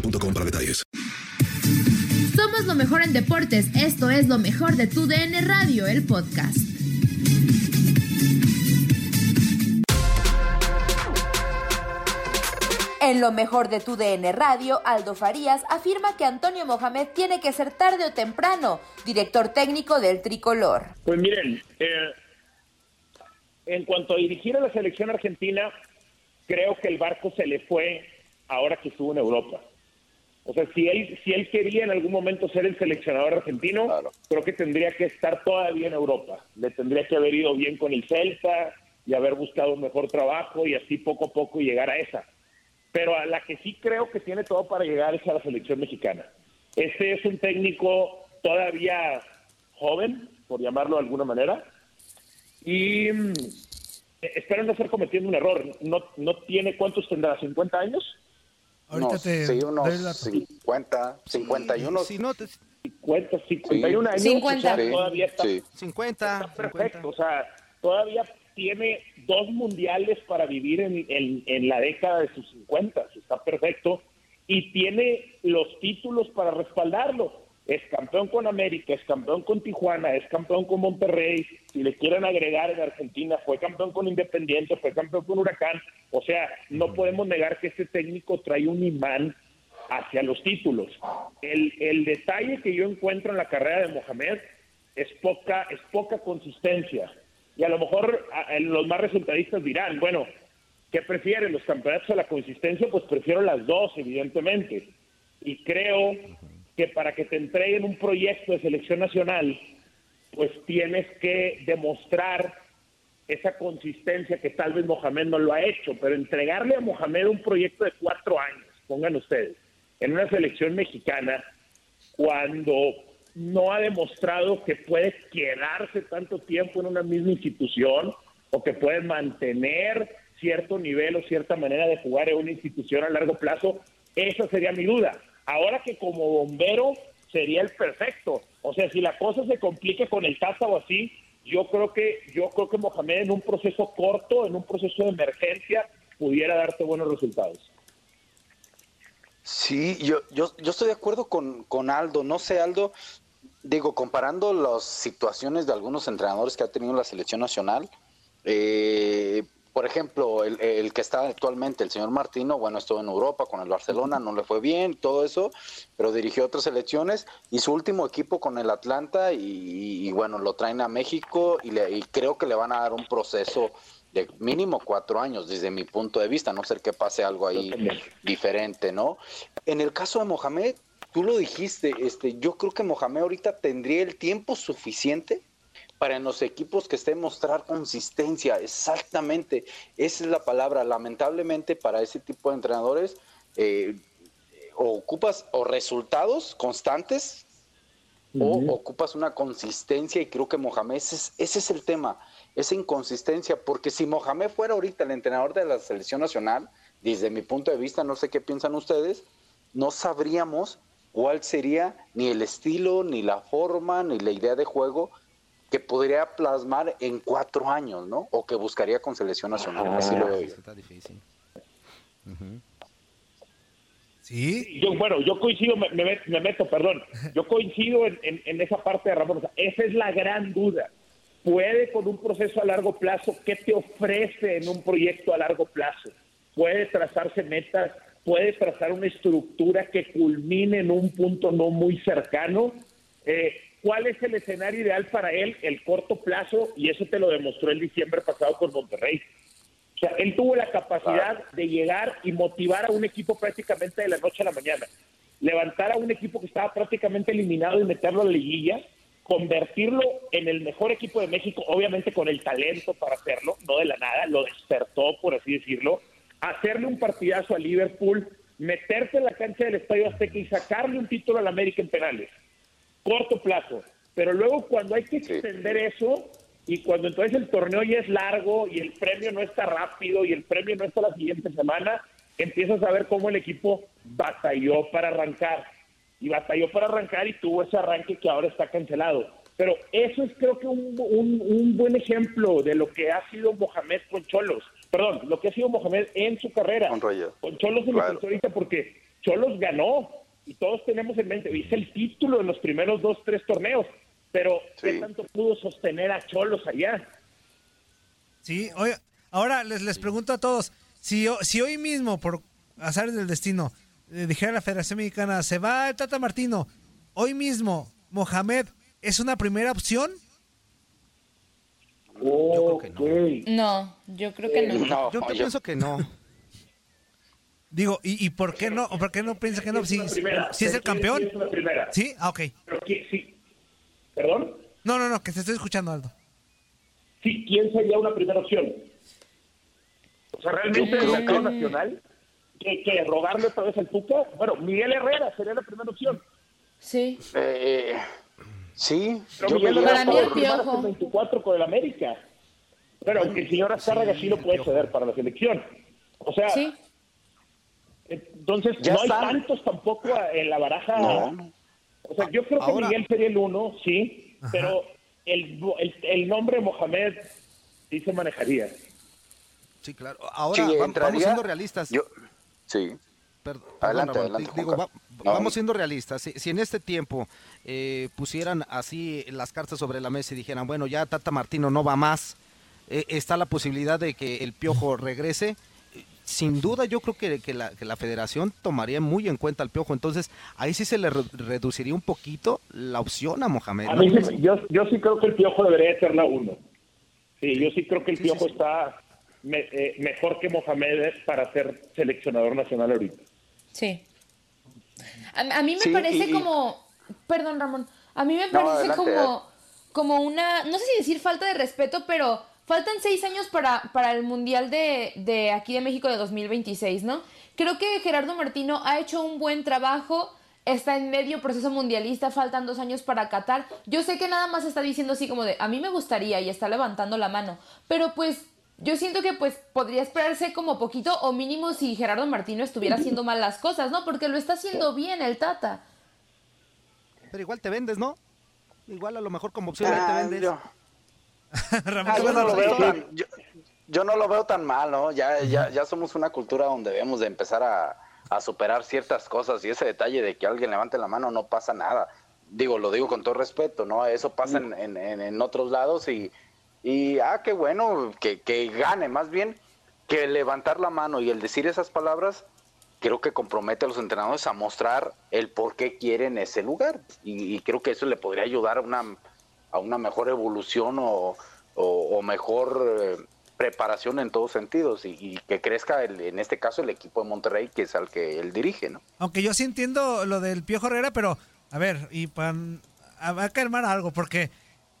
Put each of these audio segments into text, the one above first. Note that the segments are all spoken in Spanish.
boostmobile.com para detalles. Somos lo mejor en deportes. Esto es lo mejor de tu DN Radio, el podcast. En lo mejor de tu DN Radio, Aldo Farías afirma que Antonio Mohamed tiene que ser tarde o temprano director técnico del tricolor. Pues miren, eh, en cuanto a dirigir a la selección argentina, creo que el barco se le fue ahora que estuvo en Europa. O sea, si él, si él quería en algún momento ser el seleccionador argentino, creo que tendría que estar todavía en Europa. Le tendría que haber ido bien con el Celta y haber buscado un mejor trabajo y así poco a poco llegar a esa. Pero a la que sí creo que tiene todo para llegar es a la selección mexicana. Este es un técnico todavía joven, por llamarlo de alguna manera, y mm, espero no estar cometiendo un error. No, no tiene, ¿cuántos tendrá? ¿50 años? Ahorita te sí, doy unos la- 50, 51. Si no, te- 50, 51 años. 50. o sea, todavía está, Sí. 50. está perfecto. O sea, todavía tiene dos mundiales para vivir en, en- en la década de sus 50. Está perfecto. Y tiene los títulos para respaldarlo. Es campeón con América, es campeón con Tijuana, es campeón con Monterrey. Si le quieren agregar en Argentina, fue campeón con Independiente, fue campeón con Huracán. O sea, no podemos negar que este técnico trae un imán hacia los títulos. El, el detalle que yo encuentro en la carrera de Mohamed es poca, es poca consistencia. Y a lo mejor los más resultadistas dirán, bueno, ¿qué prefieren los campeonatos a la consistencia? Pues prefiero las dos, evidentemente. Y creo que para que te entreguen un proyecto de selección nacional, pues tienes que demostrar esa consistencia que tal vez Mohamed no lo ha hecho, pero entregarle a Mohamed un proyecto de cuatro años, pongan ustedes, en una selección mexicana, cuando no ha demostrado que puede quedarse tanto tiempo en una misma institución o que puede mantener cierto nivel o cierta manera de jugar en una institución a largo plazo, esa sería mi duda. Ahora que como bombero sería el perfecto. O sea, si la cosa se complica con el Tata o así, yo creo que yo creo que Mohamed en un proceso corto, en un proceso de emergencia, pudiera darte buenos resultados. Sí, yo, yo, yo estoy de acuerdo con, con Aldo. No sé, Aldo, digo, comparando las situaciones de algunos entrenadores que ha tenido la selección nacional, eh, por ejemplo, el, que está actualmente, el señor Martino, bueno, estuvo en Europa con el Barcelona, no le fue bien, todo eso, pero dirigió otras selecciones y su último equipo con el Atlanta y, bueno, lo traen a México y, le- y creo que le van a dar un proceso de mínimo cuatro años desde mi punto de vista, no ser que pase algo ahí diferente, ¿no? En el caso de Mohamed, tú lo dijiste, este, yo creo que Mohamed ahorita tendría el tiempo suficiente para en los equipos que esté mostrar consistencia, exactamente, esa es la palabra, lamentablemente para ese tipo de entrenadores, eh, o ocupas o resultados constantes o ocupas una consistencia y creo que Mohamed, ese es, el tema, esa inconsistencia, porque si Mohamed fuera ahorita el entrenador de la selección nacional, desde mi punto de vista, no sé qué piensan ustedes, no sabríamos cuál sería ni el estilo, ni la forma, ni la idea de juego que podría plasmar en cuatro años, ¿no? O que buscaría con selección nacional. Así lo veo Está difícil. Sí. Yo, bueno, yo coincido, me, meto, perdón. Yo coincido en, en, esa parte de Ramón. esa es la gran duda. ¿Puede con un proceso a largo plazo? ¿Qué te ofrece en un proyecto a largo plazo? ¿Puede trazarse metas? ¿Puede trazar una estructura que culmine en un punto no muy cercano? Eh, ¿Cuál es el escenario ideal para él, el corto plazo? Y eso te lo demostró el diciembre pasado con Monterrey. O sea, él tuvo la capacidad de llegar y motivar a un equipo prácticamente de la noche a la mañana. Levantar a un equipo que estaba prácticamente eliminado y meterlo a la liguilla, convertirlo en el mejor equipo de México, obviamente con el talento para hacerlo, no de la nada, lo despertó, por así decirlo, hacerle un partidazo a Liverpool, meterse en la cancha del Estadio Azteca y sacarle un título al América en penales. Corto plazo. Pero luego cuando hay que extender eso, y cuando entonces el torneo ya es largo y el premio no está rápido y el premio no está la siguiente semana, empiezas a ver cómo el equipo batalló para arrancar. Y batalló para arrancar y tuvo ese arranque que ahora está cancelado. Pero eso es creo que un, un, buen ejemplo de lo que ha sido Mohamed con Cholos. Perdón, lo que ha sido Mohamed en su carrera. Con, Cholos en claro. ahorita porque Cholos ganó y todos tenemos en mente, dice el título en los primeros dos, tres torneos pero ¿qué tanto pudo sostener a Cholos allá? Sí, oye, ahora les, les pregunto a todos, si, si hoy mismo, por azar del destino, eh, dijera la Federación Mexicana, se va el Tata Martino, hoy mismo, Mohamed, ¿es una primera opción? yo creo que no. No, yo creo que no. yo, pienso que no. Digo, ¿y, ¿y por qué no? ¿Por qué no piensa que no? Si, si es el campeón. ¿Sí? Ah, ok. Pero, sí, ¿Perdón? No, no, no, que se estoy escuchando, Aldo. Sí, ¿quién sería una primera opción? O sea, realmente el mercado nacional, que, que rogarle otra vez al Tuca, bueno, Miguel Herrera sería la primera opción. Sí. Eh, sí. Pero Miguel Herrera el 24 con el América. Pero aunque el señor Azcárraga sí, lo puede ceder para la selección. O sea, ¿Sí? Entonces no hay tantos tampoco en la baraja no. O sea, yo creo que Miguel sería el uno, sí, pero el, el, nombre Mohamed sí se manejaría. Sí, claro. Ahora vamos siendo realistas. sí. adelante, adelante, digo, Vamos siendo realistas. Si, en este tiempo eh, pusieran así las cartas sobre la mesa y dijeran, bueno, ya Tata Martino no va más, eh, está la posibilidad de que el Piojo regrese, sin duda yo creo que, que, la, que, la, federación tomaría muy en cuenta al Piojo, entonces ahí sí se le reduciría un poquito la opción a Mohamed. yo, yo sí creo que el Piojo debería ser la uno. Sí, yo sí creo que el Piojo está eh, mejor que Mohamed para ser seleccionador nacional ahorita. Sí. A, mí me parece como, perdón Ramón, a mí me parece como, como una, no sé si decir falta de respeto, pero Faltan seis años para, para el Mundial de, de aquí de México de 2026, ¿no? Creo que Gerardo Martino ha hecho un buen trabajo está en medio proceso mundialista, faltan dos años para Qatar. Yo sé que nada más está diciendo así como de, a mí me gustaría y está levantando la mano, pero pues yo siento que pues podría esperarse como poquito o mínimo si Gerardo Martino estuviera haciendo mal las cosas, ¿no? Porque lo está haciendo bien el Tata. Pero igual te vendes, ¿no? Igual a lo mejor como opción te ah, vendes. Ah, yo, no lo veo tan, yo, no lo veo tan mal, ¿no? Ya, ya, ya somos una cultura donde debemos de empezar a, superar ciertas cosas y ese detalle de que alguien levante la mano no pasa nada. Digo, lo digo con todo respeto, ¿no? Eso pasa en, en, otros lados y, y, ah, qué bueno, que, que gane, más bien que levantar la mano y el decir esas palabras creo que compromete a los entrenadores a mostrar el por qué quieren ese lugar y, y creo que eso le podría ayudar a una a una mejor evolución o, o, mejor, eh, preparación en todos sentidos y, que crezca en este caso el equipo de Monterrey que es al que él dirige, ¿no? Aunque yo sí entiendo lo del Piojo Herrera, pero a ver, y para va a calmar algo porque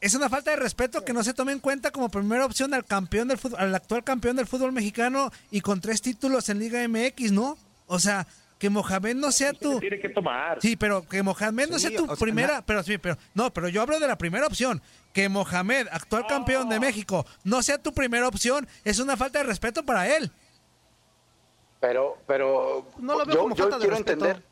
es una falta de respeto que no se tome en cuenta como primera opción al campeón del fútbol, al actual campeón del fútbol mexicano y con tres títulos en Liga MX, ¿no? O sea, que Mohamed no sea tu tiene que tomar. Sí, pero que Mohamed no sea tu primera, pero sí, pero no, pero yo hablo de la primera opción, que Mohamed, actual campeón de México, no sea tu primera opción, es una falta de respeto para él. Pero pero no lo veo como falta de respeto. entender.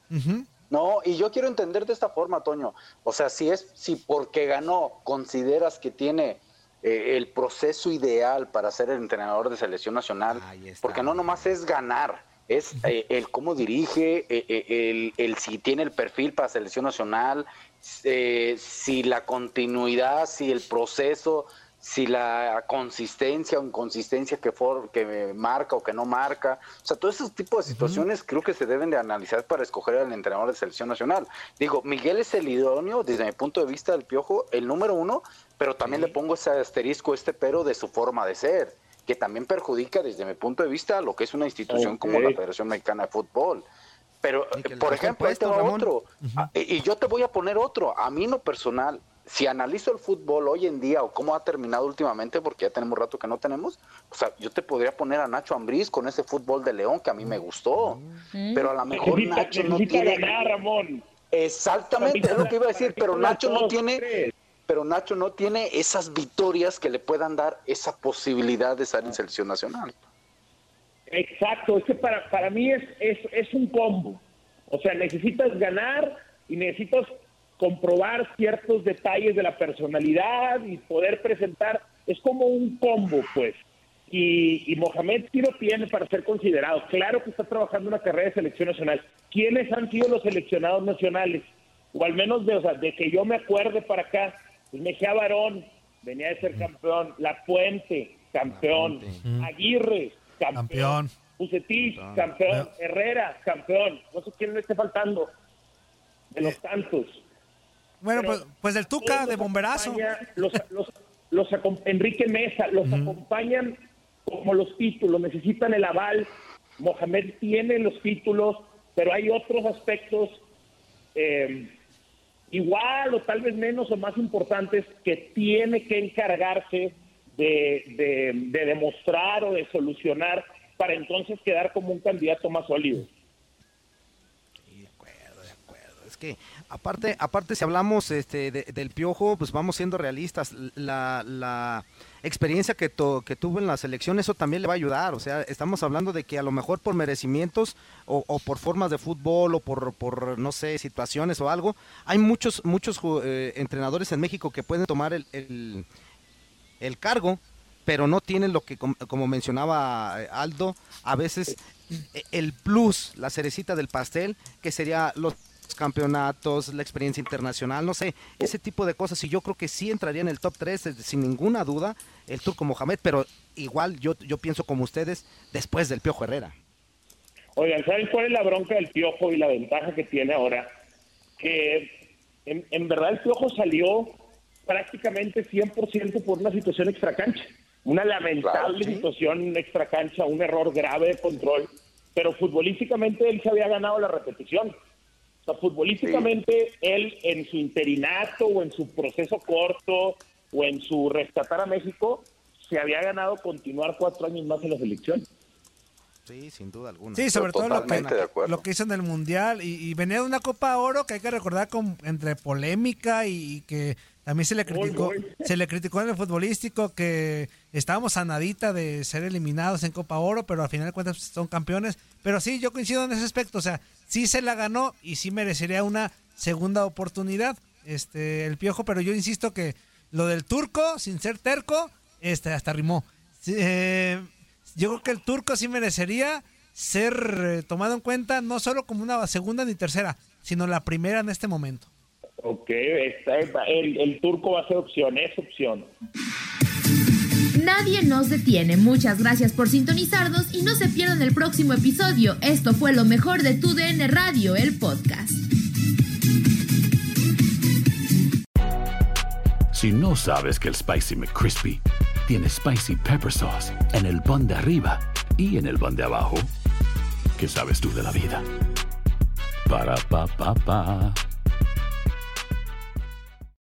No, y yo quiero entender de esta forma, Toño. O sea, si es, si porque ganó consideras que tiene eh, el proceso ideal para ser el entrenador de selección nacional, porque no nomás es ganar, es eh, el cómo dirige, eh, el, si tiene el perfil para selección nacional, si la continuidad, si el proceso si la consistencia o inconsistencia que, for, que marca o que no marca. O sea, todo ese tipo de situaciones creo que se deben de analizar para escoger al entrenador de selección nacional. Digo, Miguel es el idóneo, desde mi punto de vista del Piojo, el número uno, pero también le pongo ese asterisco, este pero de su forma de ser, que también perjudica desde mi punto de vista lo que es una institución como la Federación Mexicana de Fútbol. Pero, por ejemplo, este otro. Ah, y yo te voy a poner otro. A mí no personal, si analizo el fútbol hoy en día o cómo ha terminado últimamente, porque ya tenemos rato que no tenemos, o sea, yo te podría poner a Nacho Ambriz con ese fútbol de León que a mí me gustó, mm. pero a lo mejor Nacho no tiene Ramón. Exactamente, es lo que iba a decir, pero Nacho no tiene pero Nacho no tiene esas victorias que le puedan dar esa posibilidad de estar en selección nacional. Exacto, es que para, para mí es, es, es un combo. O sea, necesitas ganar y necesitas comprobar ciertos detalles de la personalidad y poder presentar, es como un combo, pues. Y, y Mohamed sí lo tiene para ser considerado. Claro que está trabajando una carrera de selección nacional. ¿Quiénes han sido los seleccionados nacionales? O al menos de, o sea, de que yo me acuerde para acá. Pues Mejía Barón venía de ser campeón. La Puente, campeón. Aguirre, campeón. Ucetich, campeón. Herrera, campeón. No sé quién le esté faltando. De los tantos. Bueno, pues, pues del Tuca, de bomberazo. Los, los, Enrique Mesa, los acompañan como los títulos, necesitan el aval. Mohamed tiene los títulos, pero hay otros aspectos eh, igual o tal vez menos o más importantes que tiene que encargarse de, de demostrar o de solucionar para entonces quedar como un candidato más sólido. De acuerdo, de acuerdo. Es que Aparte, aparte si hablamos este, del piojo, pues vamos siendo realistas. La, experiencia que, que tuvo en la selección, eso también le va a ayudar. O sea, estamos hablando de que a lo mejor por merecimientos o, por formas de fútbol o por, no sé, situaciones o algo, hay muchos, muchos eh, entrenadores en México que pueden tomar el, el, cargo, pero no tienen lo que, como mencionaba Aldo, a veces e, el plus, la cerecita del pastel, que sería los campeonatos, la experiencia internacional, no sé, ese tipo de cosas. Y yo creo que sí entraría en el top 3, sin ninguna duda, el Turco Mohamed, pero igual yo, yo pienso como ustedes, después del Piojo Herrera. Oigan, ¿saben cuál es la bronca del Piojo y la ventaja que tiene ahora? Que en, verdad el Piojo salió prácticamente 100% por una situación extracancha. Una lamentable situación extracancha, un error grave de control, pero futbolísticamente él se había ganado la repetición. O sea, futbolísticamente, él en su interinato o en su proceso corto o en su rescatar a México, se había ganado continuar cuatro años más en la selección. Sí, sin duda alguna. Sí, sobre todo lo que, lo que hizo en el Mundial. Y, venía de una Copa Oro que hay que recordar con, entre polémica y, que también se le criticó se le criticó en el futbolístico que estábamos a nadita de ser eliminados en Copa Oro, pero al final de cuentas son campeones. Pero sí, yo coincido en ese aspecto. O sea, sí se la ganó y sí merecería una segunda oportunidad este el Piojo, pero yo insisto que lo del turco, sin ser terco, este hasta rimó. Eh, yo creo que el turco sí merecería ser eh, tomado en cuenta no solo como una segunda ni tercera, sino la primera en este momento. Ok, el, el turco va a ser opción, es opción. Nadie nos detiene. Muchas gracias por sintonizarnos y no se pierdan el próximo episodio. Esto fue lo mejor de tu DN Radio, el podcast. Si no sabes que el Spicy McCrispy tiene Spicy Pepper Sauce en el pan de arriba y en el pan de abajo. ¿Qué sabes tú de la vida? Para, pa, pa, pa.